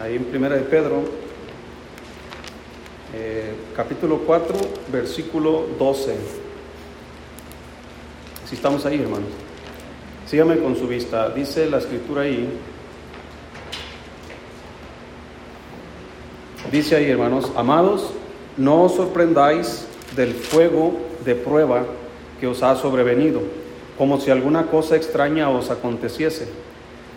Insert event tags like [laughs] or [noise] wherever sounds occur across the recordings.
ahí en Primera de Pedro, eh, capítulo 4, versículo 12. Si estamos ahí, hermanos. Sígame con su vista. Dice la escritura ahí. Dice ahí, hermanos, amados, no os sorprendáis del fuego de prueba que os ha sobrevenido, como si alguna cosa extraña os aconteciese,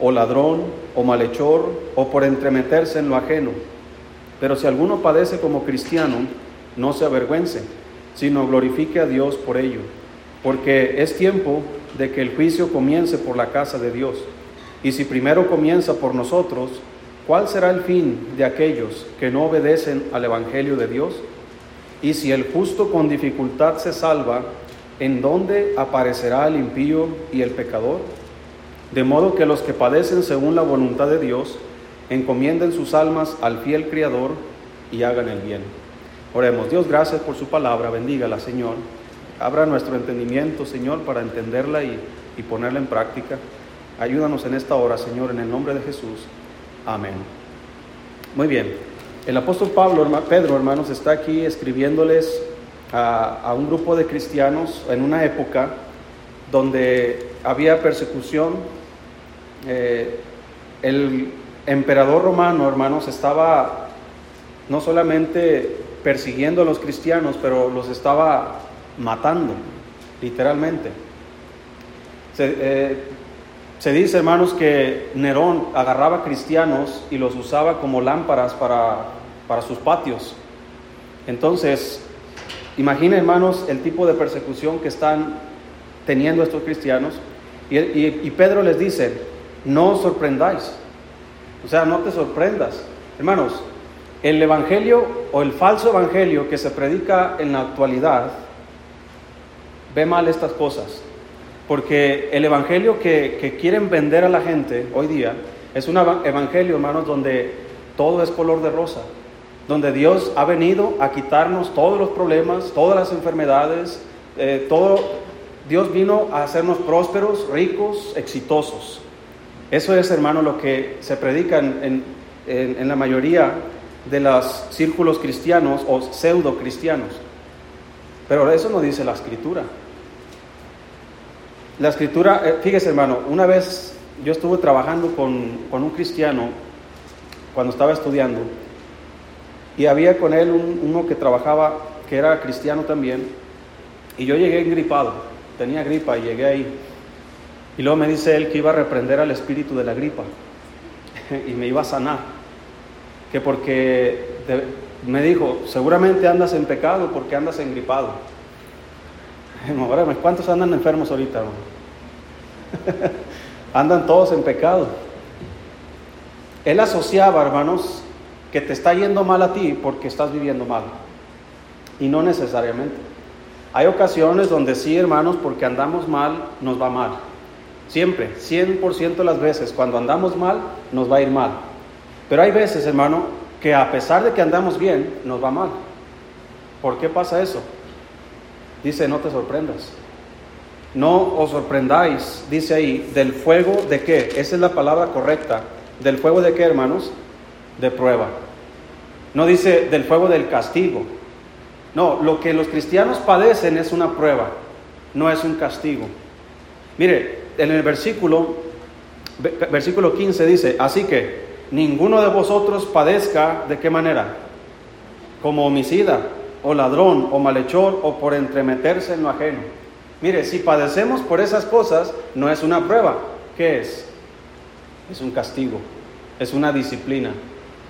o ladrón, o malhechor, o por entremeterse en lo ajeno. Pero si alguno padece como cristiano, no se avergüence, sino glorifique a Dios por ello, porque es tiempo de que el juicio comience por la casa de Dios. Y si primero comienza por nosotros, ¿Cuál será el fin de aquellos que no obedecen al Evangelio de Dios? Y si el justo con dificultad se salva, ¿en dónde aparecerá el impío y el pecador? De modo que los que padecen según la voluntad de Dios, encomienden sus almas al fiel Criador y hagan el bien. Oremos, Dios, gracias por su palabra, bendígala, Señor. Abra nuestro entendimiento, Señor, para entenderla y, y ponerla en práctica. Ayúdanos en esta hora, Señor, en el nombre de Jesús. Amén. Muy bien. El apóstol Pablo, Pedro, hermanos, está aquí escribiéndoles a, un grupo de cristianos en una época donde había persecución. Eh, el emperador romano, hermanos, estaba no solamente persiguiendo a los cristianos, pero los estaba matando, literalmente. Se, eh, dice, hermanos, que Nerón agarraba cristianos y los usaba como lámparas para, para sus patios. Entonces, imaginen, hermanos, el tipo de persecución que están teniendo estos cristianos. Y Pedro les dice, no os sorprendáis. O sea, no te sorprendas. Hermanos, el evangelio o el falso evangelio que se predica en la actualidad ve mal estas cosas. Porque el evangelio que, quieren vender a la gente hoy día es un evangelio, hermanos, donde todo es color de rosa, donde Dios ha venido a quitarnos todos los problemas, todas las enfermedades, eh, todo, Dios vino a hacernos prósperos, ricos, exitosos. Eso es, hermano, lo que se predica en, en la mayoría de los círculos cristianos o pseudo cristianos. Pero eso no dice la escritura. La escritura, eh, fíjese hermano, una vez yo estuve trabajando con, un cristiano cuando estaba estudiando y había con él uno que trabajaba, que era cristiano también, y yo llegué gripado, tenía gripa y llegué ahí. Y luego me dice él que iba a reprender al espíritu de la gripa [laughs] y me iba a sanar. Que porque me dijo, seguramente andas en pecado porque andas engripado. [laughs] ¿Cuántos andan enfermos ahorita? [laughs] andan todos en pecado. Él asociaba, hermanos, que te está yendo mal a ti porque estás viviendo mal. Y no necesariamente. Hay ocasiones donde sí, hermanos, porque andamos mal, nos va mal. Siempre, 100% de las veces, cuando andamos mal, nos va a ir mal. Pero hay veces, hermano, que a pesar de que andamos bien, nos va mal. ¿Por qué pasa eso? Dice, no te sorprendas. No os sorprendáis, dice ahí, del fuego de qué? Esa es la palabra correcta. ¿Del fuego de qué, hermanos? De prueba. No dice del fuego del castigo. No, lo que los cristianos padecen es una prueba, no es un castigo. Mire, en el versículo, versículo 15 dice, así que ninguno de vosotros padezca de qué manera? Como homicida, o ladrón, o malhechor, o por entremeterse en lo ajeno. Mire, si padecemos por esas cosas, no es una prueba. ¿Qué es? Es un castigo, es una disciplina.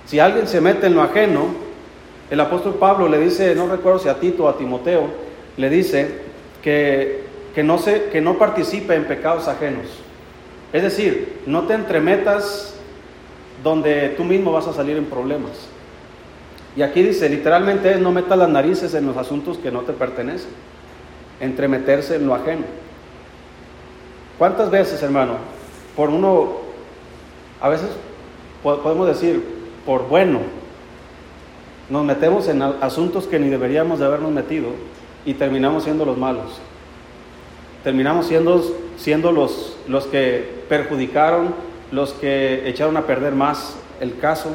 Si alguien se mete en lo ajeno, el apóstol Pablo le dice, no recuerdo si a Tito o a Timoteo, le dice que, que, no se, que no participe en pecados ajenos. Es decir, no te entremetas donde tú mismo vas a salir en problemas. Y aquí dice, literalmente no metas las narices en los asuntos que no te pertenecen, entremeterse en lo ajeno. ¿Cuántas veces, hermano, por uno, a veces podemos decir, por bueno, nos metemos en asuntos que ni deberíamos de habernos metido y terminamos siendo los malos? Terminamos siendo, siendo los, los que perjudicaron, los que echaron a perder más el caso.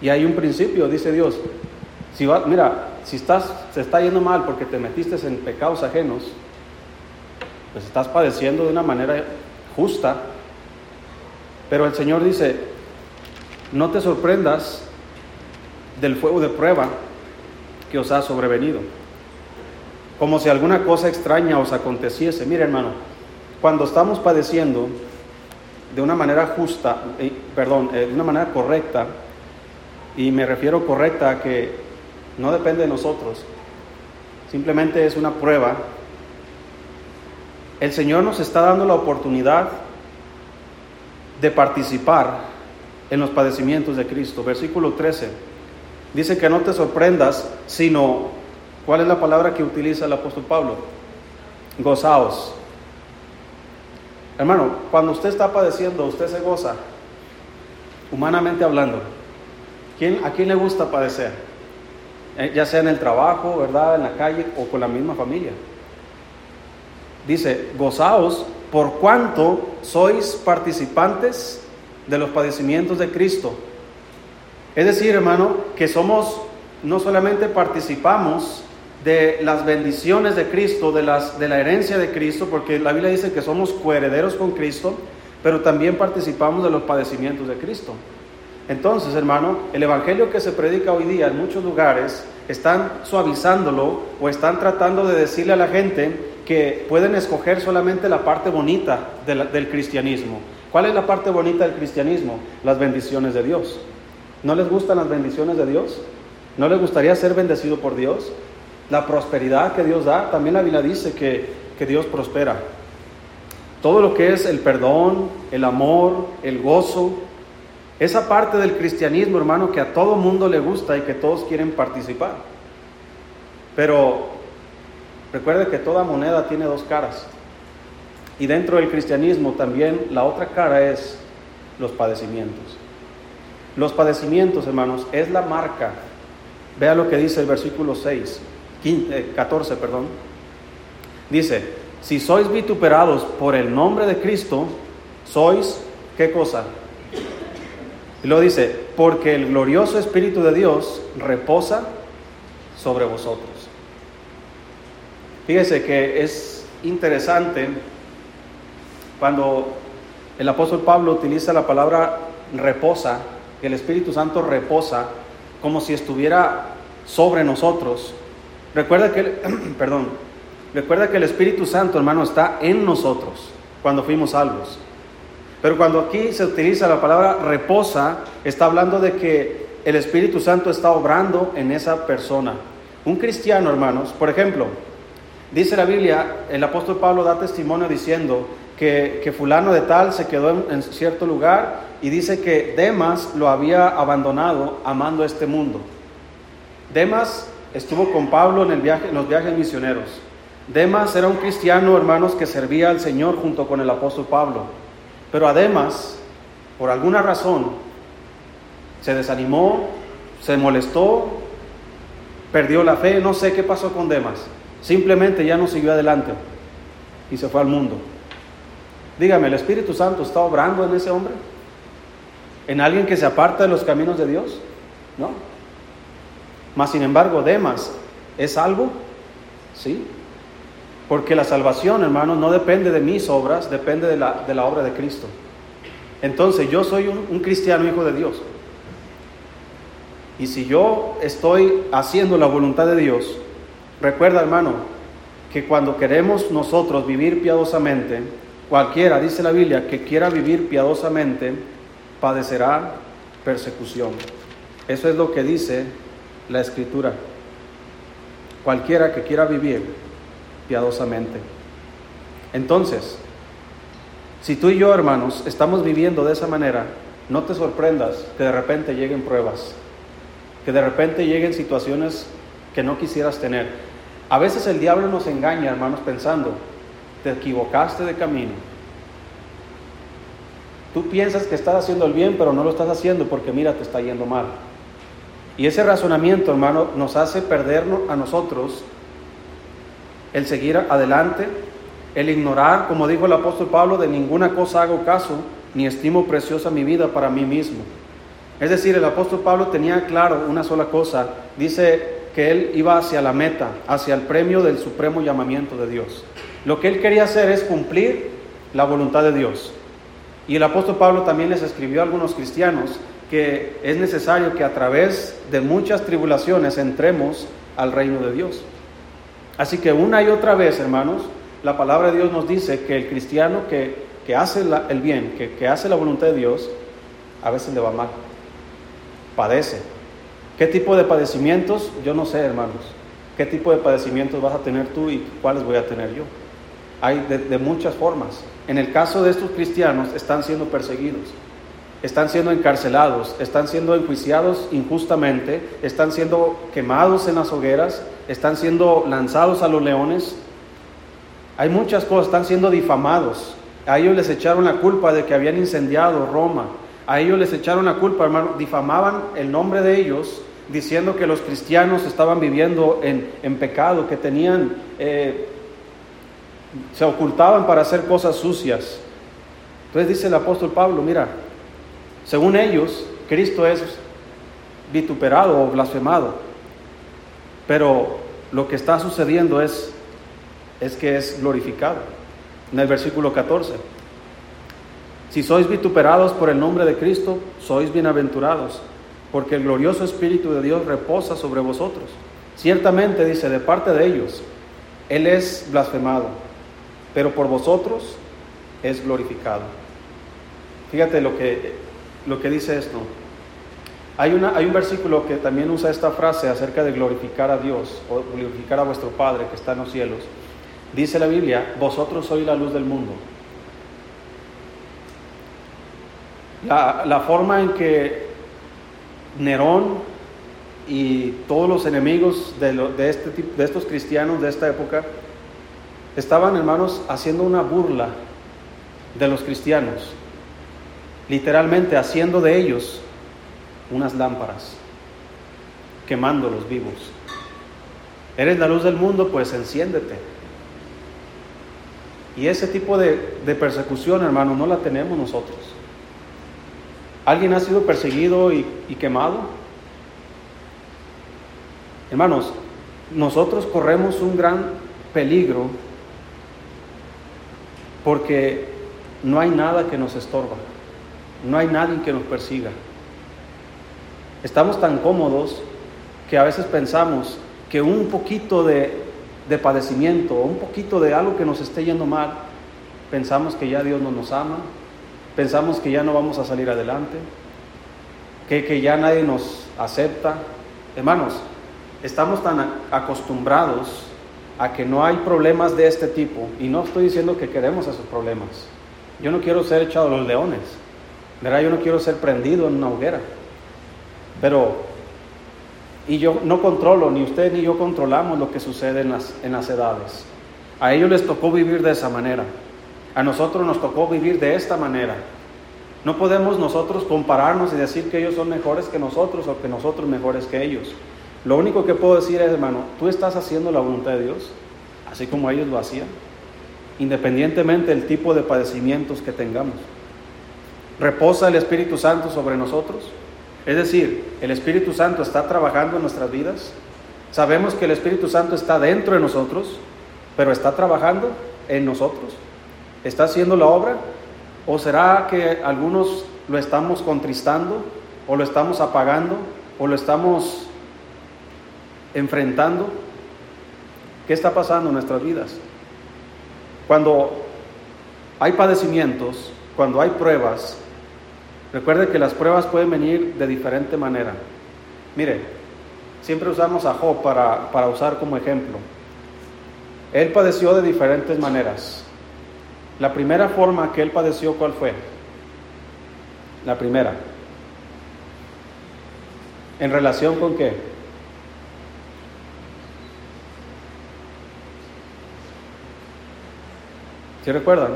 Y hay un principio, dice Dios. Si mira, si estás, se está yendo mal porque te metiste en pecados ajenos, pues estás padeciendo de una manera justa. Pero el Señor dice, no te sorprendas del fuego de prueba que os ha sobrevenido, como si alguna cosa extraña os aconteciese. Mire hermano, cuando estamos padeciendo de una manera justa, eh, perdón, eh, de una manera correcta, y me refiero correcta a que no depende de nosotros, simplemente es una prueba. El Señor nos está dando la oportunidad de participar en los padecimientos de Cristo. Versículo 13. Dice que no te sorprendas, sino, ¿cuál es la palabra que utiliza el apóstol Pablo? Gozaos. Hermano, cuando usted está padeciendo, usted se goza, humanamente hablando. ¿Quién, ¿A quién le gusta padecer? Eh, ya sea en el trabajo, ¿verdad? En la calle o con la misma familia. Dice, gozaos por cuanto sois participantes de los padecimientos de Cristo. Es decir, hermano, que somos, no solamente participamos de las bendiciones de Cristo, de, las, de la herencia de Cristo, porque la Biblia dice que somos coherederos con Cristo, pero también participamos de los padecimientos de Cristo. Entonces, hermano, el Evangelio que se predica hoy día en muchos lugares están suavizándolo o están tratando de decirle a la gente que pueden escoger solamente la parte bonita del cristianismo. ¿Cuál es la parte bonita del cristianismo? Las bendiciones de Dios. ¿No les gustan las bendiciones de Dios? ¿No les gustaría ser bendecido por Dios? La prosperidad que Dios da, también la Biblia dice que, que Dios prospera. Todo lo que es el perdón, el amor, el gozo, esa parte del cristianismo, hermano, que a todo mundo le gusta y que todos quieren participar. Pero recuerde que toda moneda tiene dos caras. Y dentro del cristianismo también la otra cara es los padecimientos. Los padecimientos, hermanos, es la marca. Vea lo que dice el versículo 6, 14, perdón. Dice, si sois vituperados por el nombre de Cristo, sois, ¿qué cosa? Y luego dice, porque el glorioso Espíritu de Dios reposa sobre vosotros. Fíjese que es interesante cuando el apóstol Pablo utiliza la palabra reposa, que el Espíritu Santo reposa como si estuviera sobre nosotros. Recuerda que, [clears throat] perdón, recuerda que el Espíritu Santo, hermano, está en nosotros cuando fuimos salvos. Pero cuando aquí se utiliza la palabra reposa, está hablando de que el Espíritu Santo está obrando en esa persona. Un cristiano, hermanos, por ejemplo, dice la Biblia, el apóstol Pablo da testimonio diciendo que, fulano de tal se quedó en, cierto lugar y dice que Demas lo había abandonado amando este mundo. Demas estuvo con Pablo en, los viajes misioneros. Demas era un cristiano, hermanos, que servía al Señor junto con el apóstol Pablo. Pero además, por alguna razón, se desanimó, se molestó, perdió la fe, no sé qué pasó con Demas. Simplemente ya no siguió adelante y se fue al mundo. Dígame, ¿el Espíritu Santo está obrando en ese hombre? ¿En alguien que se aparta de los caminos de Dios? No. Mas, sin embargo, Demas es salvo, sí, porque la salvación, hermanos, no depende de mis obras, depende de la, de la obra de Cristo. Entonces yo soy un, un cristiano hijo de Dios. Y si yo estoy haciendo la voluntad de Dios, recuerda, hermano, que cuando queremos nosotros vivir piadosamente, cualquiera, dice la Biblia, que quiera vivir piadosamente, padecerá persecución. Eso es lo que dice la Escritura. Cualquiera que quiera vivir piadosamente. Entonces, si tú y yo, hermanos, estamos viviendo de esa manera, no te sorprendas que de repente lleguen pruebas. que de repente lleguen situaciones que no quisieras tener. A veces el diablo nos engaña, hermanos, pensando, te equivocaste de camino. Tú piensas que estás haciendo el bien, pero no lo estás haciendo porque mira, te está yendo mal. Y ese razonamiento, hermano, nos hace perdernos a nosotros el seguir adelante, el ignorar, como dijo el apóstol Pablo, de ninguna cosa hago caso, ni estimo preciosa mi vida para mí mismo. Es decir, el apóstol Pablo tenía claro una sola cosa, dice que él iba hacia la meta, hacia el premio del supremo llamamiento de Dios. Lo que él quería hacer es cumplir la voluntad de Dios. Y el apóstol Pablo también les escribió a algunos cristianos que es necesario que a través de muchas tribulaciones entremos al reino de Dios. Así que una y otra vez, hermanos, la palabra de Dios nos dice que el cristiano que, hace el bien, que, que hace la voluntad de Dios, a veces le va mal, padece. ¿Qué tipo de padecimientos? Yo no sé, hermanos. ¿Qué tipo de padecimientos vas a tener tú y cuáles voy a tener yo? Hay de, muchas formas. En el caso de estos cristianos, están siendo perseguidos, están siendo encarcelados, están siendo enjuiciados injustamente, están siendo quemados en las hogueras, están siendo lanzados a los leones. Hay muchas cosas, están siendo difamados. A ellos les echaron la culpa de que habían incendiado Roma. A ellos les echaron la culpa, hermano, difamaban el nombre de ellos, diciendo que los cristianos estaban viviendo en, pecado, que tenían eh, se ocultaban para hacer cosas sucias. Entonces dice el apóstol Pablo, mira, según ellos, Cristo es vituperado o blasfemado, pero lo que está sucediendo es, es que es glorificado. En el versículo 14, si sois vituperados por el nombre de Cristo, sois bienaventurados, porque el glorioso Espíritu de Dios reposa sobre vosotros. Ciertamente, dice, de parte de ellos, Él es blasfemado pero por vosotros es glorificado. Fíjate lo que, lo que dice esto. Hay, una, hay un versículo que también usa esta frase acerca de glorificar a Dios o glorificar a vuestro Padre que está en los cielos. Dice la Biblia, vosotros sois la luz del mundo. La, la forma en que Nerón y todos los enemigos de, de, este, de estos cristianos de esta época estaban, hermanos, haciendo una burla de los cristianos, literalmente haciendo de ellos unas lámparas, quemándolos vivos. Eres la luz del mundo, pues enciéndete. Y ese tipo de, persecución, hermano, no la tenemos nosotros. ¿Alguien ha sido perseguido y quemado? Hermanos, nosotros corremos un gran peligro porque no hay nada que nos estorba, no hay nadie que nos persiga. Estamos tan cómodos que a veces pensamos que un poquito de, de padecimiento, un poquito de algo que nos esté yendo mal, pensamos que ya Dios no nos ama, pensamos que ya no vamos a salir adelante, que, que ya nadie nos acepta. Hermanos, estamos tan acostumbrados a que no hay problemas de este tipo, y no estoy diciendo que queremos esos problemas. Yo no quiero ser echado a los leones, ¿verdad? Yo no quiero ser prendido en una hoguera. Pero, y yo no controlo, ni usted ni yo controlamos lo que sucede en las, en las edades. A ellos les tocó vivir de esa manera. A nosotros nos tocó vivir de esta manera. No podemos nosotros compararnos y decir que ellos son mejores que nosotros o que nosotros mejores que ellos. Lo único que puedo decir es, hermano, tú estás haciendo la voluntad de Dios, así como ellos lo hacían, independientemente del tipo de padecimientos que tengamos. ¿Reposa el Espíritu Santo sobre nosotros? Es decir, ¿el Espíritu Santo está trabajando en nuestras vidas? Sabemos que el Espíritu Santo está dentro de nosotros, pero está trabajando en nosotros. ¿Está haciendo la obra? ¿O será que algunos lo estamos contristando? ¿O lo estamos apagando? ¿O lo estamos enfrentando? ¿Qué está pasando en nuestras vidas? Cuando hay padecimientos, cuando hay pruebas, recuerde que las pruebas pueden venir de diferente manera. Mire, siempre usamos a Job para, para usar como ejemplo. Él padeció de diferentes maneras. La primera forma que él padeció, ¿cuál fue? La primera. ¿En relación con qué? ¿Sí recuerdan?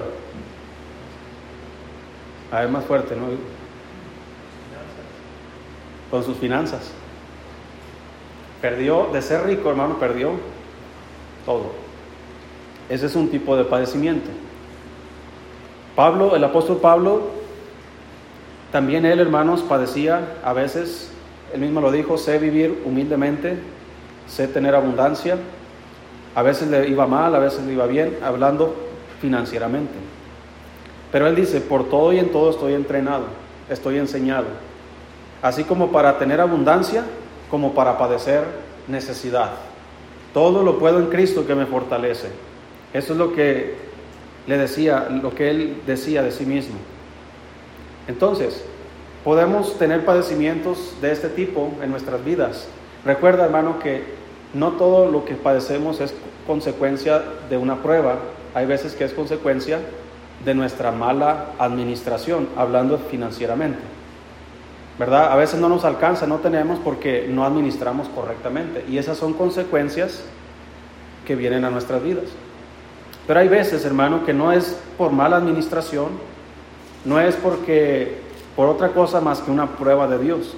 A ver, más fuerte, ¿no? Con sus finanzas. Perdió, de ser rico, hermano, perdió todo. Ese es un tipo de padecimiento. Pablo, el apóstol Pablo, también él, hermanos, padecía a veces, él mismo lo dijo, sé vivir humildemente, sé tener abundancia. A veces le iba mal, a veces le iba bien, hablando financieramente. Pero él dice, por todo y en todo estoy entrenado, estoy enseñado. Así como para tener abundancia, como para padecer necesidad. Todo lo puedo en Cristo que me fortalece. Eso es lo que le decía, lo que él decía de sí mismo. Entonces, podemos tener padecimientos de este tipo en nuestras vidas. Recuerda, hermano, que no todo lo que padecemos es consecuencia de una prueba. Hay veces que es consecuencia de nuestra mala administración, hablando financieramente. ¿Verdad? A veces no nos alcanza, no tenemos porque no administramos correctamente. Y esas son consecuencias que vienen a nuestras vidas. Pero hay veces, hermano, que no es por mala administración, no es porque por otra cosa más que una prueba de Dios.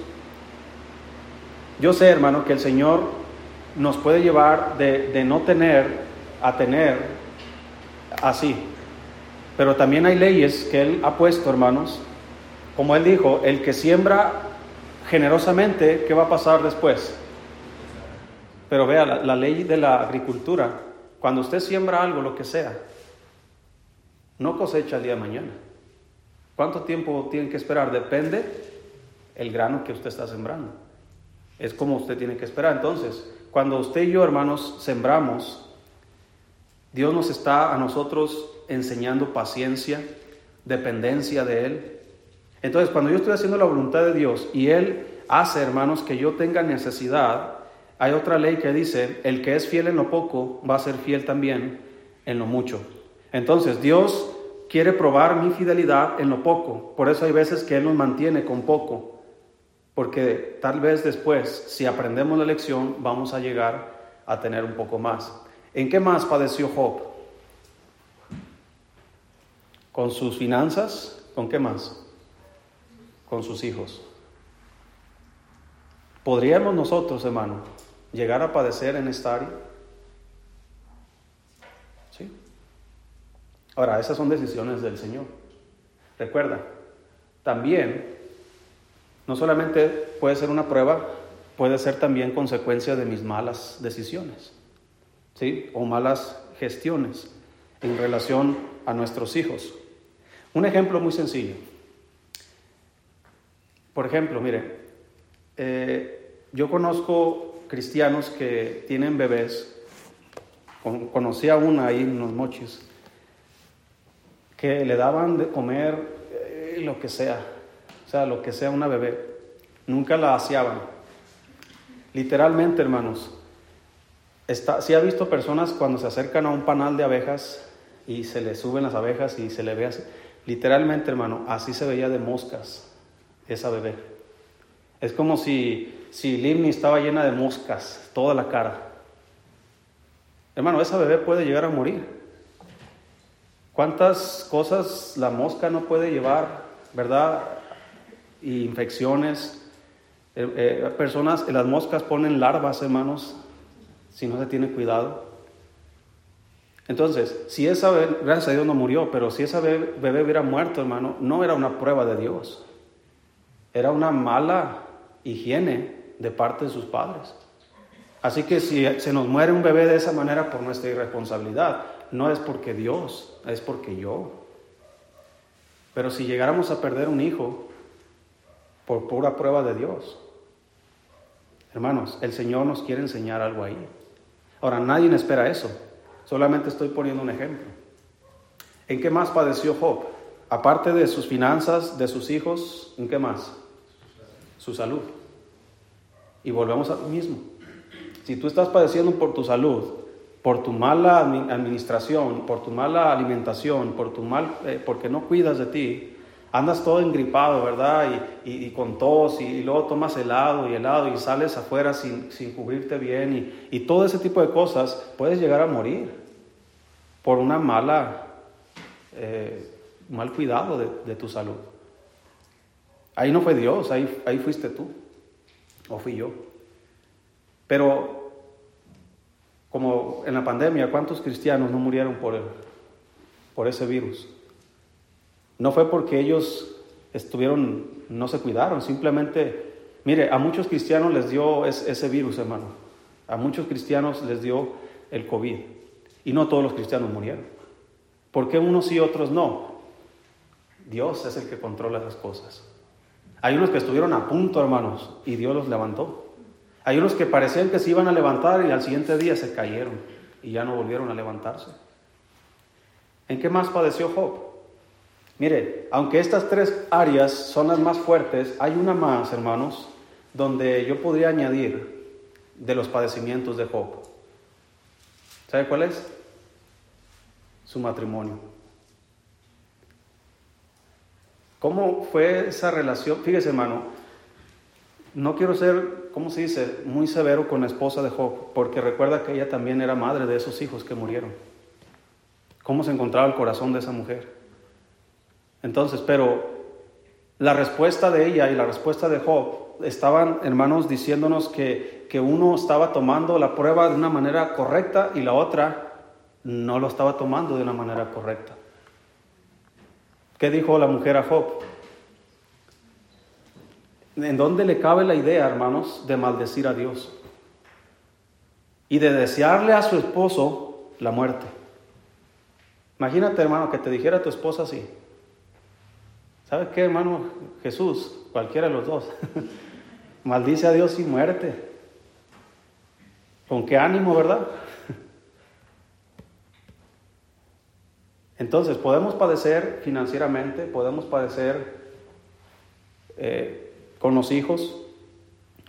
Yo sé, hermano, que el Señor nos puede llevar de, de no tener a tener así. Pero también hay leyes que Él ha puesto, hermanos. Como Él dijo, el que siembra generosamente, ¿qué va a pasar después? Pero vea, la, ley de la agricultura, cuando usted siembra algo, lo que sea, no cosecha el día de mañana. ¿Cuánto tiempo tiene que esperar? Depende el grano que usted está sembrando. Es como usted tiene que esperar. Entonces, cuando usted y yo, hermanos, sembramos, Dios nos está a nosotros enseñando paciencia, dependencia de Él. Entonces, cuando yo estoy haciendo la voluntad de Dios y Él hace, hermanos, que yo tenga necesidad, hay otra ley que dice, el que es fiel en lo poco va a ser fiel también en lo mucho. Entonces, Dios quiere probar mi fidelidad en lo poco. Por eso hay veces que Él nos mantiene con poco. Porque tal vez después, si aprendemos la lección, vamos a llegar a tener un poco más. ¿En qué más padeció Job? Con sus finanzas, ¿con qué más? Con sus hijos. ¿Podríamos nosotros, hermano, llegar a padecer en esta área? ¿Sí? Ahora, esas son decisiones del Señor. Recuerda, también, no solamente puede ser una prueba, puede ser también consecuencia de mis malas decisiones, ¿sí? O malas gestiones en relación a nuestros hijos. Un ejemplo muy sencillo. Por ejemplo, mire, eh, yo conozco cristianos que tienen bebés, conocí a una ahí en los mochis, que le daban de comer eh, lo que sea, o sea, lo que sea una bebé, nunca la aseaban. Literalmente, hermanos, está, si ha visto personas cuando se acercan a un panal de abejas y se le suben las abejas y se le ve así. Literalmente, hermano, así se veía de moscas esa bebé. Es como si, si Limni estaba llena de moscas, toda la cara. Hermano, esa bebé puede llegar a morir. ¿Cuántas cosas la mosca no puede llevar, verdad? Y infecciones. Eh, eh, personas, las moscas ponen larvas, hermanos, si no se tiene cuidado. Entonces, si esa bebé, gracias a Dios no murió, pero si esa bebé, bebé hubiera muerto, hermano, no era una prueba de Dios. Era una mala higiene de parte de sus padres. Así que si se nos muere un bebé de esa manera por nuestra irresponsabilidad, no es porque Dios, es porque yo. Pero si llegáramos a perder un hijo por pura prueba de Dios, hermanos, el Señor nos quiere enseñar algo ahí. Ahora, nadie espera eso. Solamente estoy poniendo un ejemplo. ¿En qué más padeció Job? Aparte de sus finanzas, de sus hijos, ¿en qué más? Su salud. Y volvemos a lo mismo. Si tú estás padeciendo por tu salud, por tu mala administración, por tu mala alimentación, por tu mal, eh, porque no cuidas de ti, andas todo engripado, ¿verdad? Y, con tos y, luego tomas helado y helado y sales afuera sin, cubrirte bien y, todo ese tipo de cosas, puedes llegar a morir por una mala, eh, mal cuidado de, tu salud. Ahí no fue Dios, ahí, ahí fuiste tú o fui yo. Pero como en la pandemia, ¿cuántos cristianos no murieron por, por ese virus? No fue porque ellos estuvieron, no se cuidaron, simplemente, mire, a muchos cristianos les dio ese virus, hermano. A muchos cristianos les dio el COVID. Y no todos los cristianos murieron. ¿Por qué unos y otros no? Dios es el que controla las cosas. Hay unos que estuvieron a punto, hermanos, y Dios los levantó. Hay unos que parecían que se iban a levantar y al siguiente día se cayeron y ya no volvieron a levantarse. ¿En qué más padeció Job? Mire, aunque estas tres áreas son las más fuertes, hay una más, hermanos, donde yo podría añadir de los padecimientos de Job. ¿Sabe cuál es? Su matrimonio. ¿Cómo fue esa relación? Fíjese, hermano, no quiero ser, ¿cómo se dice?, muy severo con la esposa de Job, porque recuerda que ella también era madre de esos hijos que murieron. ¿Cómo se encontraba el corazón de esa mujer? Entonces, pero la respuesta de ella y la respuesta de Job estaban, hermanos, diciéndonos que, que uno estaba tomando la prueba de una manera correcta y la otra no lo estaba tomando de una manera correcta. ¿Qué dijo la mujer a Job? ¿En dónde le cabe la idea, hermanos, de maldecir a Dios? Y de desearle a su esposo la muerte. Imagínate, hermano, que te dijera tu esposa así. ¿Sabes qué, hermano? Jesús, cualquiera de los dos, [laughs] maldice a Dios sin muerte. ¿Con qué ánimo, verdad? [laughs] Entonces, podemos padecer financieramente, podemos padecer eh, con los hijos,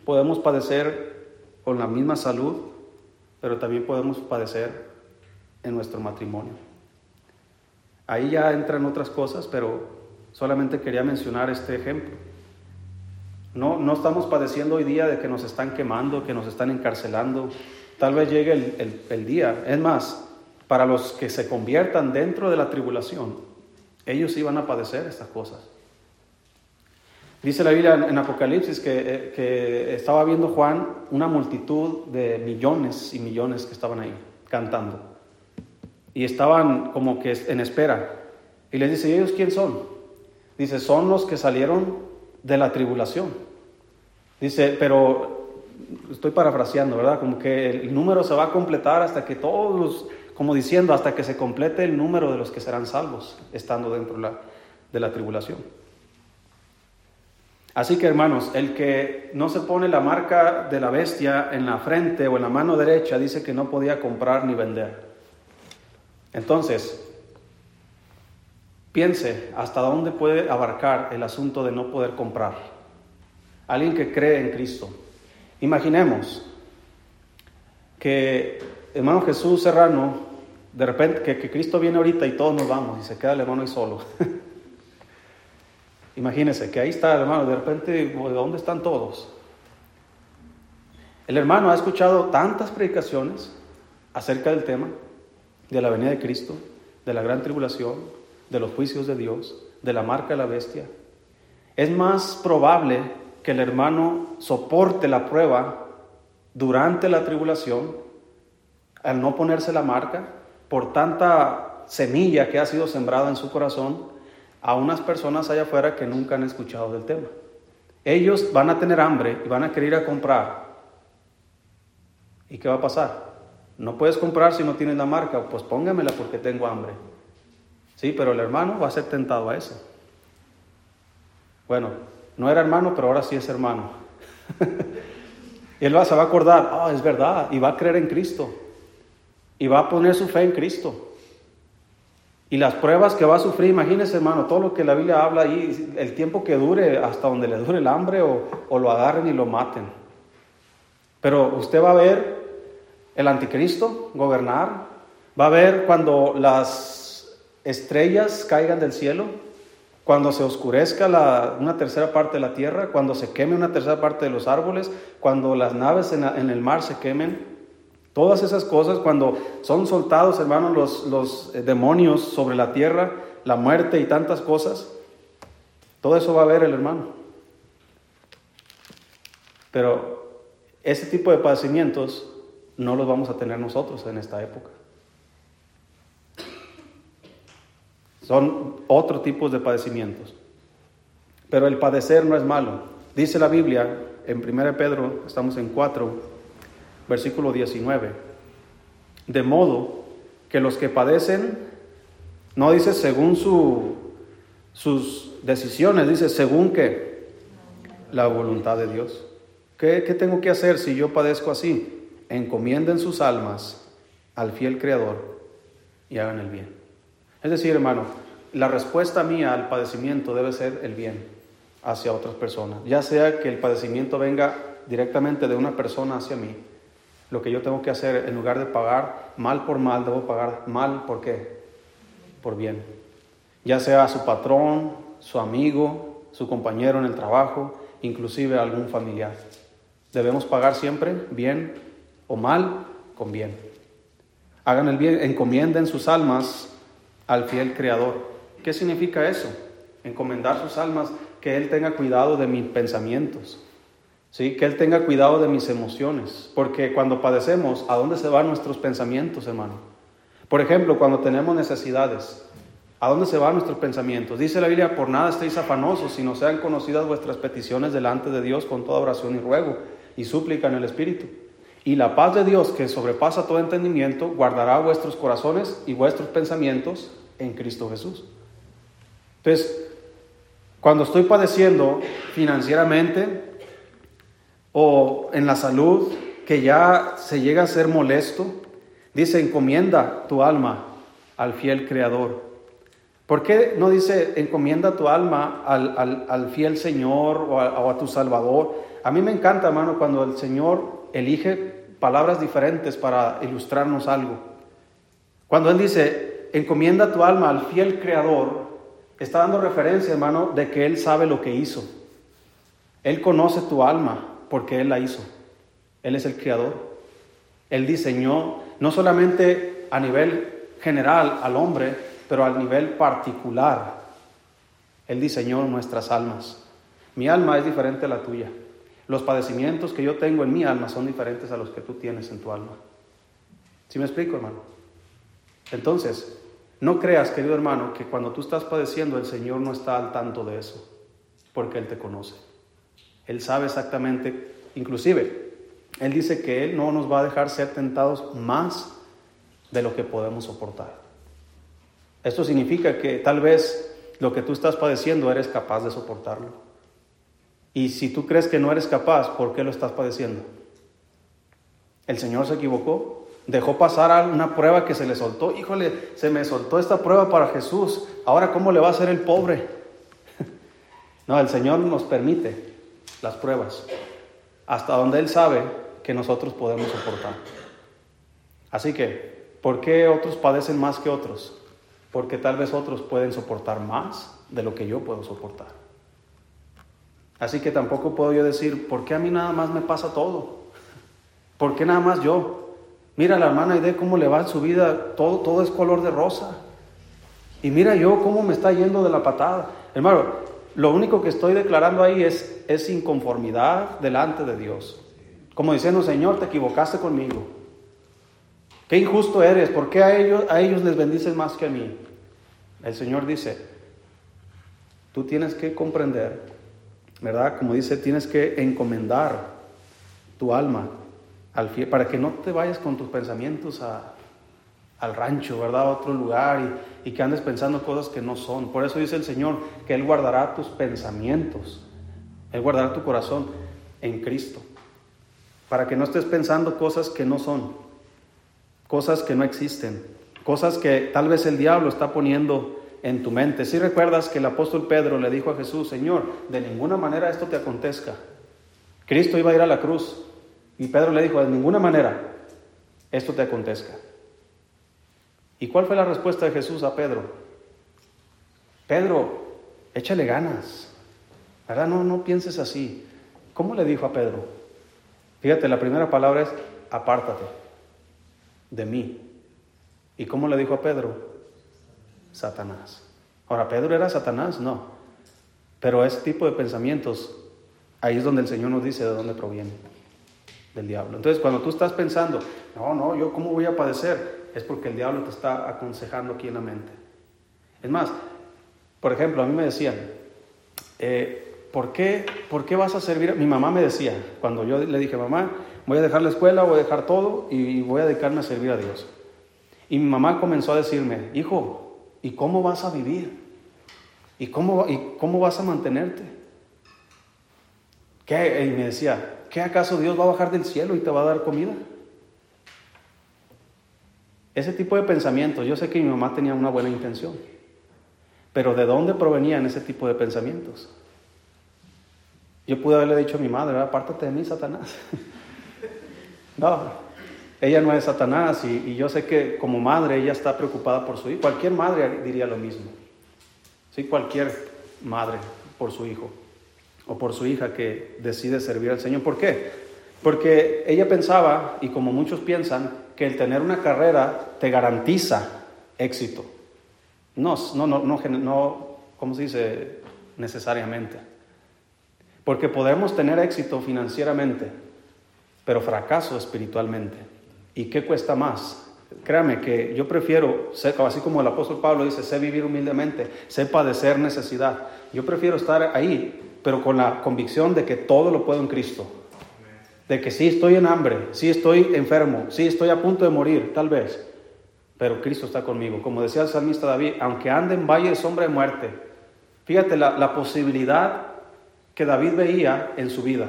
podemos padecer con la misma salud, pero también podemos padecer en nuestro matrimonio. Ahí ya entran otras cosas, pero Solamente quería mencionar este ejemplo. No, no estamos padeciendo hoy día de que nos están quemando, que nos están encarcelando. Tal vez llegue el, el, día. Es más, para los que se conviertan dentro de la tribulación, ellos iban a padecer estas cosas. Dice la Biblia en Apocalipsis que, eh, que, estaba viendo Juan una multitud de millones y millones que estaban ahí cantando. Y estaban como que en espera. Y les dice, ¿y ellos quién son? Dice, son los que salieron de la tribulación. Dice, pero estoy parafraseando, ¿verdad? Como que el número se va a completar hasta que todos, como diciendo, hasta que se complete el número de los que serán salvos estando dentro de la, tribulación. Así que hermanos, el que no se pone la marca de la bestia en la frente o en la mano derecha dice que no podía comprar ni vender. Entonces, Piense hasta dónde puede abarcar el asunto de no poder comprar. Alguien que cree en Cristo. Imaginemos que hermano Jesús Serrano, de repente, que, Cristo viene ahorita y todos nos vamos y se queda el hermano ahí solo. [laughs] Imagínese que ahí está el hermano, de repente, ¿de dónde están todos? El hermano ha escuchado tantas predicaciones acerca del tema de la venida de Cristo, de la gran tribulación, de los juicios de Dios, de la marca de la bestia. Es más probable que el hermano soporte la prueba durante la tribulación al no ponerse la marca por tanta semilla que ha sido sembrada en su corazón a unas personas allá afuera que nunca han escuchado del tema. Ellos van a tener hambre y van a querer ir a comprar. ¿Y qué va a pasar? No puedes comprar si no tienes la marca, pues póngamela porque tengo hambre. Sí, pero el hermano va a ser tentado a eso. Bueno, no era hermano, pero ahora sí es hermano. [laughs] él va, se va a acordar, ah, es verdad, y va a creer en Cristo. Y va a poner su fe en Cristo. Y las pruebas que va a sufrir, imagínese hermano, todo lo que la Biblia habla ahí, el tiempo que dure, hasta donde le dure el hambre o, lo agarren y lo maten. Pero usted va a ver el anticristo gobernar, va a ver cuando las estrellas caigan del cielo cuando se oscurezca la, una tercera parte de la tierra, cuando se queme una tercera parte de los árboles, cuando las naves en el mar se quemen, todas esas cosas, cuando son soltados, hermanos, los, los eh, demonios sobre la tierra, la muerte y tantas cosas, todo eso va a ver el hermano. Pero ese tipo de padecimientos no los vamos a tener nosotros en esta época. Son otro tipo de padecimientos. Pero el padecer no es malo. Dice la Biblia en 1 Pedro, estamos en 4, versículo 19. De modo que los que padecen, no dice según su, sus decisiones, dice según que la voluntad de Dios. ¿Qué, ¿Qué tengo que hacer si yo padezco así? Encomienden sus almas al fiel Creador y hagan el bien. Es decir, hermano, la respuesta mía al padecimiento debe ser el bien hacia otras personas. Ya sea que el padecimiento venga directamente de una persona hacia mí, lo que yo tengo que hacer, en lugar de pagar mal por mal, debo pagar mal por qué? Por bien. Ya sea su patrón, su amigo, su compañero en el trabajo, inclusive algún familiar. Debemos pagar siempre bien o mal con bien. Hagan el bien, encomienden sus almas al fiel Creador. ¿Qué significa eso? Encomendar sus almas, que Él tenga cuidado de mis pensamientos, ¿sí? que Él tenga cuidado de mis emociones, porque cuando padecemos, ¿a dónde se van nuestros pensamientos, hermano? Por ejemplo, cuando tenemos necesidades, ¿a dónde se van nuestros pensamientos? Dice la Biblia, por nada estéis afanosos, sino sean conocidas vuestras peticiones delante de Dios con toda oración y ruego y súplica en el Espíritu. Y la paz de Dios, que sobrepasa todo entendimiento, guardará vuestros corazones y vuestros pensamientos en Cristo Jesús. Entonces, cuando estoy padeciendo financieramente o en la salud, que ya se llega a ser molesto, dice, encomienda tu alma al fiel Creador. ¿Por qué no dice, encomienda tu alma al, fiel Señor o o a tu Salvador? A mí me encanta, hermano, cuando el Señor elige palabras diferentes para ilustrarnos algo. Cuando Él dice, encomienda tu alma al fiel Creador, está dando referencia, hermano, de que Él sabe lo que hizo. Él conoce tu alma porque Él la hizo. Él es el Creador. Él diseñó no solamente a nivel general al hombre, pero a nivel particular. Él diseñó nuestras almas. Mi alma es diferente a la tuya. Los padecimientos que yo tengo en mi alma son diferentes a los que tú tienes en tu alma. ¿Sí me explico, hermano? Entonces, no creas, querido hermano, que cuando tú estás padeciendo el Señor no está al tanto de eso, porque Él te conoce. Él sabe exactamente, inclusive, Él dice que Él no nos va a dejar ser tentados más de lo que podemos soportar. Esto significa que tal vez lo que tú estás padeciendo eres capaz de soportarlo. Y si tú crees que no eres capaz, ¿por qué lo estás padeciendo? El Señor se equivocó, dejó pasar una prueba que se le soltó. Híjole, se me soltó esta prueba para Jesús. Ahora, ¿cómo le va a hacer el pobre? [laughs] no, el Señor nos permite las pruebas hasta donde Él sabe que nosotros podemos soportar. Así que, ¿por qué otros padecen más que otros? Porque tal vez otros pueden soportar más de lo que yo puedo soportar. Así que tampoco puedo yo decir, ¿por qué a mí nada más me pasa todo? ¿Por qué nada más yo? Mira la hermana de cómo le va en su vida, todo, todo es color de rosa. Y mira yo cómo me está yendo de la patada. Hermano, lo único que estoy declarando ahí es, es inconformidad delante de Dios. Como diciendo, Señor, te equivocaste conmigo. Qué injusto eres, ¿por qué a ellos, a ellos les bendices más que a mí? El Señor dice, tú tienes que comprender ¿verdad? Como dice, tienes que encomendar tu alma al para que no te vayas con tus pensamientos al rancho, ¿verdad? A otro lugar y, y que andes pensando cosas que no son. Por eso dice el Señor que Él guardará tus pensamientos, Él guardará tu corazón en Cristo, para que no estés pensando cosas que no son, cosas que no existen, cosas que tal vez el diablo está poniendo en tu mente. Si recuerdas que el apóstol Pedro le dijo a Jesús, Señor, de ninguna manera esto te acontezca. Cristo iba a ir a la cruz y Pedro le dijo, de ninguna manera esto te acontezca. ¿Y cuál fue la respuesta de Jesús a Pedro? Pedro, échale ganas, ¿verdad? No, no pienses así. ¿Cómo le dijo a Pedro? Fíjate, la primera palabra es apártate de mí. ¿Y cómo le dijo a Pedro? Satanás. Ahora, ¿Pedro era Satanás? No. Pero ese tipo de pensamientos, ahí es donde el Señor nos dice de dónde proviene. Del diablo. Entonces, cuando tú estás pensando, no, no, yo cómo voy a padecer, es porque el diablo te está aconsejando aquí en la mente. Es más, por ejemplo, a mí me decían, eh, ¿por, qué, ¿por qué vas a servir? Mi mamá me decía, cuando yo le dije, mamá, voy a dejar la escuela, voy a dejar todo y voy a dedicarme a servir a Dios. Y mi mamá comenzó a decirme, hijo, ¿y cómo vas a vivir? ¿Y cómo, y cómo vas a mantenerte? ¿Qué? Y me decía, ¿qué acaso Dios va a bajar del cielo y te va a dar comida? Ese tipo de pensamientos, yo sé que mi mamá tenía una buena intención, pero ¿de dónde provenían ese tipo de pensamientos? Yo pude haberle dicho a mi madre, apártate de mí, Satanás. [laughs] no, ella no es Satanás y, yo sé que como madre ella está preocupada por su hijo. Cualquier madre diría lo mismo. Sí, cualquier madre por su hijo o por su hija que decide servir al Señor. ¿Por qué? Porque ella pensaba, y como muchos piensan, que el tener una carrera te garantiza éxito. No, no, no, no, no ¿cómo se dice? Necesariamente. Porque podemos tener éxito financieramente, pero fracaso espiritualmente. ¿Y qué cuesta más? Créame que yo prefiero, así como el apóstol Pablo dice, sé vivir humildemente, sé padecer necesidad. Yo prefiero estar ahí, pero con la convicción de que todo lo puedo en Cristo. De que sí estoy en hambre, sí estoy enfermo, sí estoy a punto de morir, tal vez, pero Cristo está conmigo. Como decía el salmista David, aunque ande en valle de sombra de muerte, fíjate la, la posibilidad que David veía en su vida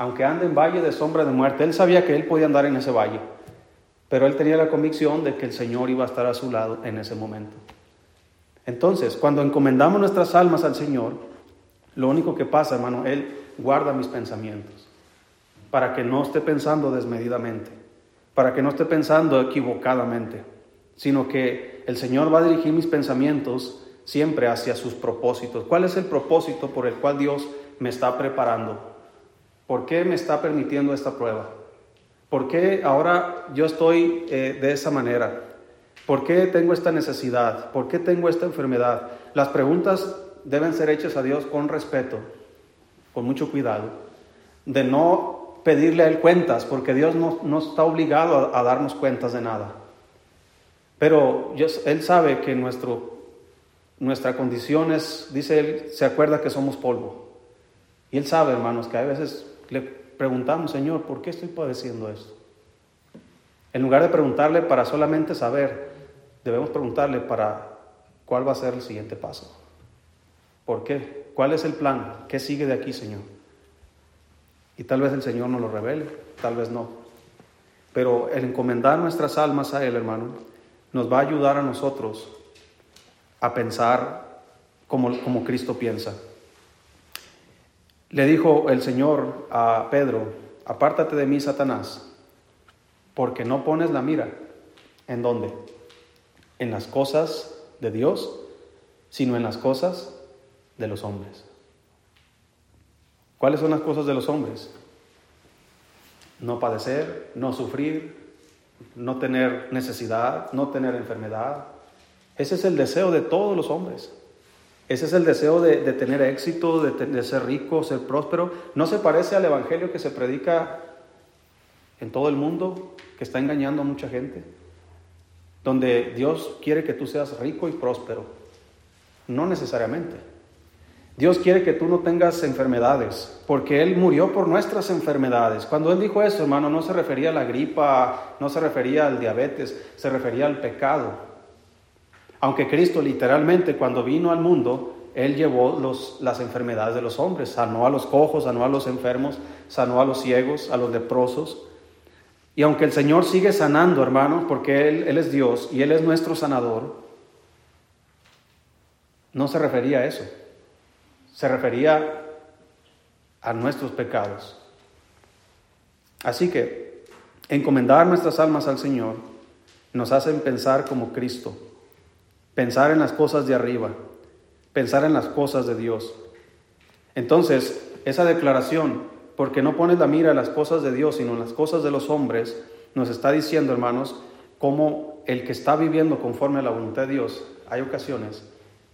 aunque ande en valle de sombra de muerte, él sabía que él podía andar en ese valle, pero él tenía la convicción de que el Señor iba a estar a su lado en ese momento. Entonces, cuando encomendamos nuestras almas al Señor, lo único que pasa, hermano, Él guarda mis pensamientos, para que no esté pensando desmedidamente, para que no esté pensando equivocadamente, sino que el Señor va a dirigir mis pensamientos siempre hacia sus propósitos. ¿Cuál es el propósito por el cual Dios me está preparando? ¿Por qué me está permitiendo esta prueba? ¿Por qué ahora yo estoy eh, de esa manera? ¿Por qué tengo esta necesidad? ¿Por qué tengo esta enfermedad? Las preguntas deben ser hechas a Dios con respeto, con mucho cuidado, de no pedirle a Él cuentas, porque Dios no, está obligado a, darnos cuentas de nada. Pero Él sabe que nuestro, nuestra condición es, dice Él, se acuerda que somos polvo. Y Él sabe, hermanos, que a veces le preguntamos, Señor, ¿por qué estoy padeciendo esto? En lugar de preguntarle para solamente saber, debemos preguntarle para cuál va a ser el siguiente paso. ¿Por qué? ¿Cuál es el plan? ¿Qué sigue de aquí, Señor? Y tal vez el Señor nos lo revele, tal vez no. Pero el encomendar nuestras almas a Él, hermano, nos va a ayudar a nosotros a pensar como, como Cristo piensa. Le dijo el Señor a Pedro, apártate de mí, Satanás, porque no pones la mira. ¿En dónde? En las cosas de Dios, sino en las cosas de los hombres. ¿Cuáles son las cosas de los hombres? No padecer, no sufrir, no tener necesidad, no tener enfermedad. Ese es el deseo de todos los hombres. Ese es el deseo de, tener éxito, de, ser rico, ser próspero. No se parece al evangelio que se predica en todo el mundo, que está engañando a mucha gente, donde Dios quiere que tú seas rico y próspero. No necesariamente. Dios quiere que tú no tengas enfermedades, porque Él murió por nuestras enfermedades. Cuando Él dijo eso, hermano, no se refería a la gripa, no se refería al diabetes, se refería al pecado. Aunque Cristo literalmente cuando vino al mundo, Él llevó las enfermedades de los hombres, sanó a los cojos, sanó a los enfermos, sanó a los ciegos, a los leprosos. Y aunque el Señor sigue sanando, hermanos, porque Él es Dios y Él es nuestro sanador, no se refería a eso, se refería a nuestros pecados. Así que encomendar nuestras almas al Señor nos hacen pensar como Cristo pensar en las cosas de arriba, pensar en las cosas de Dios. Entonces, esa declaración, porque no pones la mira en las cosas de Dios, sino en las cosas de los hombres, nos está diciendo, hermanos, cómo el que está viviendo conforme a la voluntad de Dios, hay ocasiones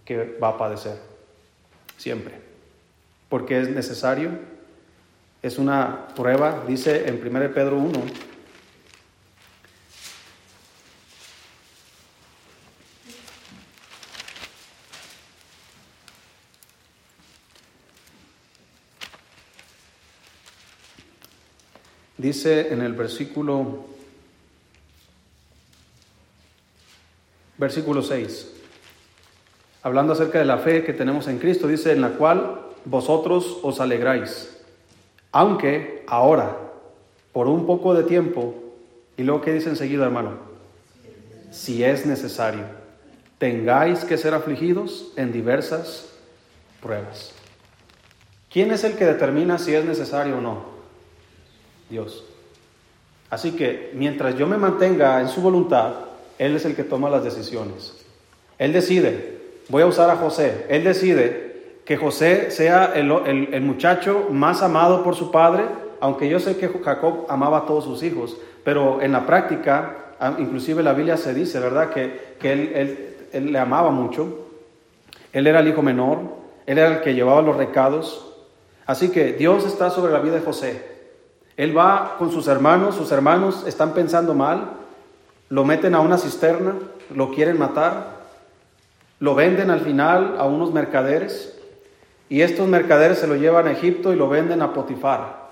que va a padecer, siempre, porque es necesario, es una prueba, dice en 1 Pedro 1, Dice en el versículo versículo 6. Hablando acerca de la fe que tenemos en Cristo, dice en la cual vosotros os alegráis, aunque ahora por un poco de tiempo y luego que dice enseguida, hermano, si es necesario, tengáis que ser afligidos en diversas pruebas. ¿Quién es el que determina si es necesario o no? Dios. Así que mientras yo me mantenga en su voluntad, Él es el que toma las decisiones. Él decide, voy a usar a José, Él decide que José sea el, muchacho más amado por su padre, aunque yo sé que Jacob amaba a todos sus hijos, pero en la práctica, inclusive la Biblia se dice, ¿verdad? Que, que él, él le amaba mucho. Él era el hijo menor, él era el que llevaba los recados. Así que Dios está sobre la vida de José. Él va con sus hermanos, sus hermanos están pensando mal, lo meten a una cisterna, lo quieren matar, lo venden al final a unos mercaderes y estos mercaderes se lo llevan a Egipto y lo venden a Potifar.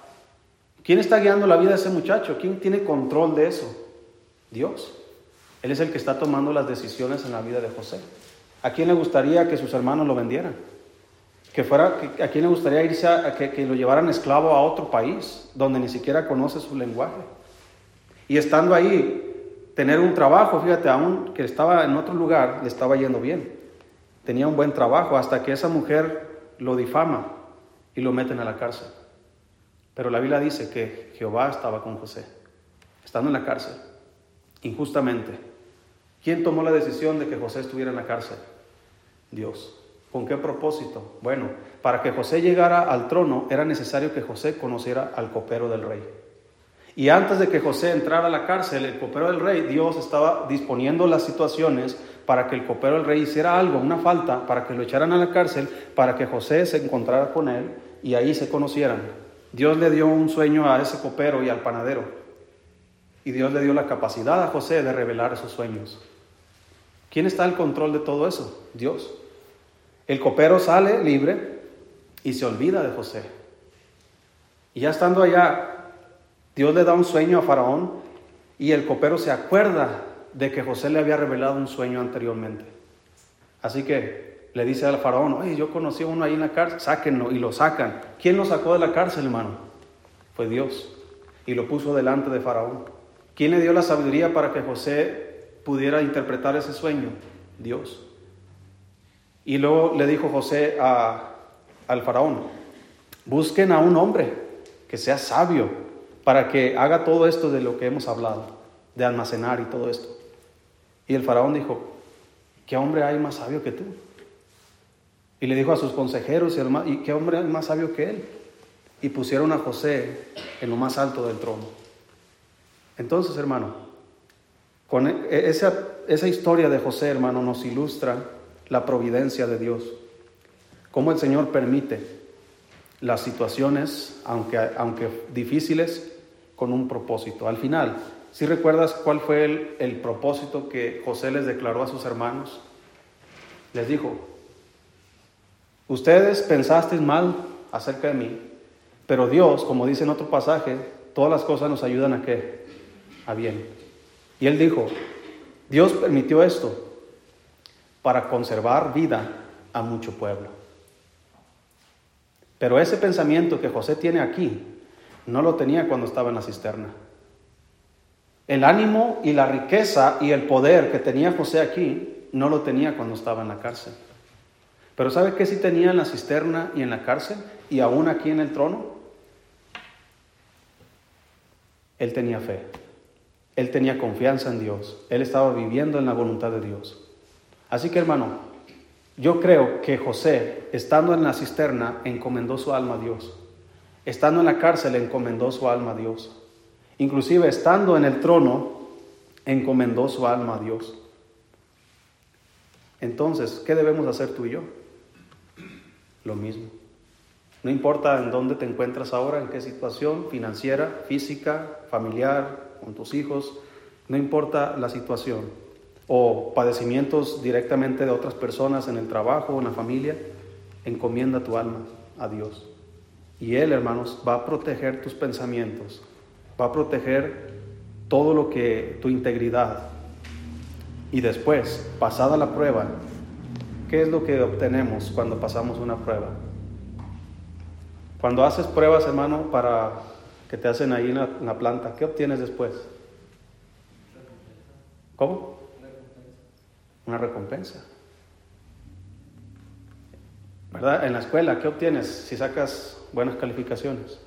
¿Quién está guiando la vida de ese muchacho? ¿Quién tiene control de eso? Dios. Él es el que está tomando las decisiones en la vida de José. ¿A quién le gustaría que sus hermanos lo vendieran? que fuera, a quién le gustaría irse a, que, lo llevaran esclavo a otro país donde ni siquiera conoce su lenguaje. Y estando ahí, tener un trabajo, fíjate, aún que estaba en otro lugar, le estaba yendo bien. Tenía un buen trabajo hasta que esa mujer lo difama y lo meten a la cárcel. Pero la Biblia dice que Jehová estaba con José, estando en la cárcel, injustamente. ¿Quién tomó la decisión de que José estuviera en la cárcel? Dios. ¿Con qué propósito? Bueno, para que José llegara al trono era necesario que José conociera al copero del rey. Y antes de que José entrara a la cárcel, el copero del rey, Dios estaba disponiendo las situaciones para que el copero del rey hiciera algo, una falta, para que lo echaran a la cárcel, para que José se encontrara con él y ahí se conocieran. Dios le dio un sueño a ese copero y al panadero. Y Dios le dio la capacidad a José de revelar esos sueños. ¿Quién está al control de todo eso? Dios. El copero sale libre y se olvida de José. Y ya estando allá, Dios le da un sueño a Faraón y el copero se acuerda de que José le había revelado un sueño anteriormente. Así que le dice al faraón, oye, yo conocí a uno ahí en la cárcel, sáquenlo y lo sacan. ¿Quién lo sacó de la cárcel, hermano? Fue Dios y lo puso delante de faraón. ¿Quién le dio la sabiduría para que José pudiera interpretar ese sueño? Dios. Y luego le dijo José al faraón, busquen a un hombre que sea sabio para que haga todo esto de lo que hemos hablado, de almacenar y todo esto. Y el faraón dijo, ¿qué hombre hay más sabio que tú? Y le dijo a sus consejeros, ¿y qué hombre hay más sabio que él? Y pusieron a José en lo más alto del trono. Entonces, hermano, con e, esa, esa historia de José, hermano, nos ilustra la providencia de Dios, cómo el Señor permite las situaciones, aunque, aunque difíciles, con un propósito. Al final, si recuerdas cuál fue el, el propósito que José les declaró a sus hermanos? Les dijo, ustedes pensasteis mal acerca de mí, pero Dios, como dice en otro pasaje, todas las cosas nos ayudan a qué? A bien. Y él dijo, Dios permitió esto para conservar vida a mucho pueblo. Pero ese pensamiento que José tiene aquí no lo tenía cuando estaba en la cisterna. El ánimo y la riqueza y el poder que tenía José aquí no lo tenía cuando estaba en la cárcel. Pero ¿sabe qué sí tenía en la cisterna y en la cárcel y aún aquí en el trono? Él tenía fe. Él tenía confianza en Dios. Él estaba viviendo en la voluntad de Dios. Así que hermano, Yo creo que José, estando en la cisterna, encomendó su alma a Dios. Estando en la cárcel, encomendó su alma a Dios. Inclusive estando en el trono, encomendó su alma a Dios. Entonces, ¿qué debemos hacer tú y yo? Lo mismo. No importa en dónde te encuentras ahora, en qué situación financiera, física, familiar, con tus hijos, no importa la situación, o padecimientos directamente de otras personas en el trabajo, en la familia, encomienda tu alma a Dios. Y Él, hermanos, va a proteger tus pensamientos, va a proteger todo lo que tu integridad. Y después, pasada la prueba, ¿qué es lo que obtenemos cuando pasamos una prueba? Cuando haces pruebas, hermano, para que te hacen ahí en la, planta, ¿qué obtienes después? ¿Cómo? Una recompensa. ¿Verdad? En la escuela, ¿qué obtienes si sacas buenas calificaciones?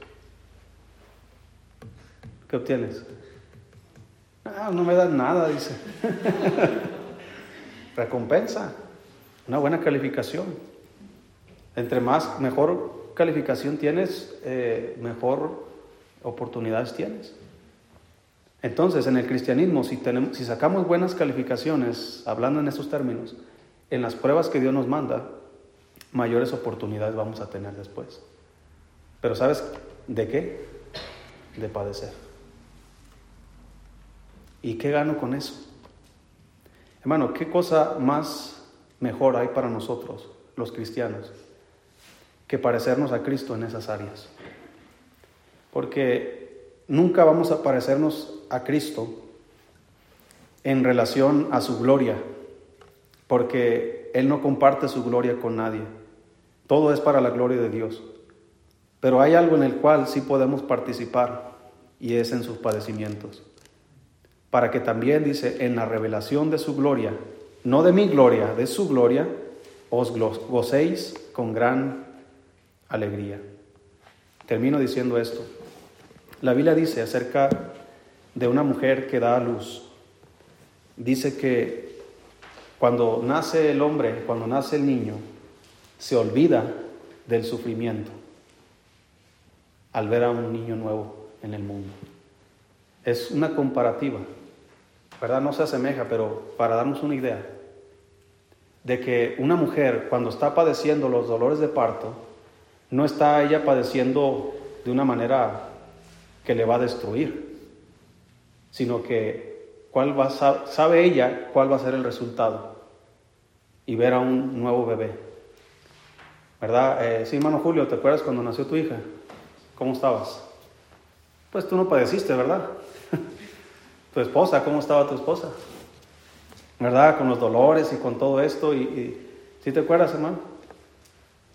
¿Qué obtienes? Ah, no me dan nada, dice. [laughs] Recompensa, una buena calificación. Entre más, mejor calificación tienes, eh, mejor oportunidades tienes. Entonces, en el cristianismo, si, tenemos, si sacamos buenas calificaciones, hablando en esos términos, en las pruebas que Dios nos manda, mayores oportunidades vamos a tener después. Pero ¿sabes de qué? De padecer. ¿Y qué gano con eso? Hermano, ¿qué cosa más mejor hay para nosotros, los cristianos, que parecernos a Cristo en esas áreas? Porque nunca vamos a parecernos a Cristo en relación a su gloria, porque Él no comparte su gloria con nadie. Todo es para la gloria de Dios. Pero hay algo en el cual sí podemos participar y es en sus padecimientos para que también, dice, en la revelación de su gloria, no de mi gloria, de su gloria, os gocéis con gran alegría. Termino diciendo esto. La Biblia dice acerca de una mujer que da a luz, dice que cuando nace el hombre, cuando nace el niño, se olvida del sufrimiento al ver a un niño nuevo en el mundo. Es una comparativa. ¿verdad? No se asemeja, pero para darnos una idea de que una mujer cuando está padeciendo los dolores de parto, no está ella padeciendo de una manera que le va a destruir, sino que cuál va, sabe ella cuál va a ser el resultado y ver a un nuevo bebé. ¿Verdad? Eh, sí, hermano Julio, ¿te acuerdas cuando nació tu hija? ¿Cómo estabas? Pues tú no padeciste, ¿verdad? [laughs] tu esposa, ¿cómo estaba tu esposa? ¿Verdad? Con los dolores y con todo esto. Y, ¿Sí te acuerdas, hermano?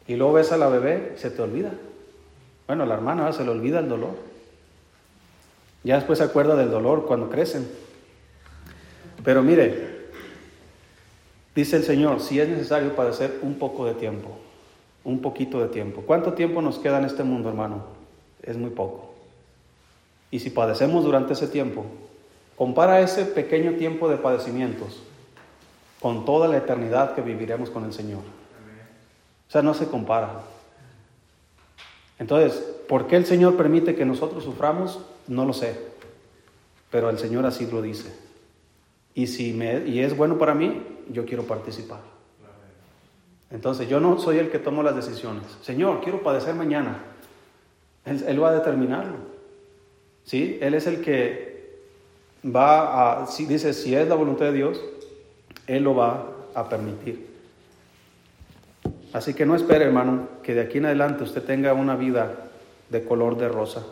Y luego ves a la bebé, se te olvida. Bueno, la hermana se le olvida el dolor. Ya después se acuerda del dolor cuando crecen. Pero mire, dice el Señor, si es necesario padecer un poco de tiempo, un poquito de tiempo. ¿Cuánto tiempo nos queda en este mundo, hermano? Es muy poco. Y si padecemos durante ese tiempo, Compara ese pequeño tiempo de padecimientos con toda la eternidad que viviremos con el Señor. O sea, no se compara. Entonces, ¿por qué el Señor permite que nosotros suframos? No lo sé, pero el Señor así lo dice. Y si me, y es bueno para mí, yo quiero participar. Entonces, yo no soy el que tomo las decisiones. Señor, quiero padecer mañana. Él, va a determinarlo. ¿Sí? Él es el que va a, dice, si es la voluntad de Dios, Él lo va a permitir. Así que no espere, hermano, que de aquí en adelante usted tenga una vida de color de rosa.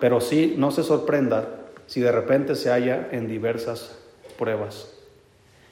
Pero sí, no se sorprenda si de repente se halla en diversas pruebas.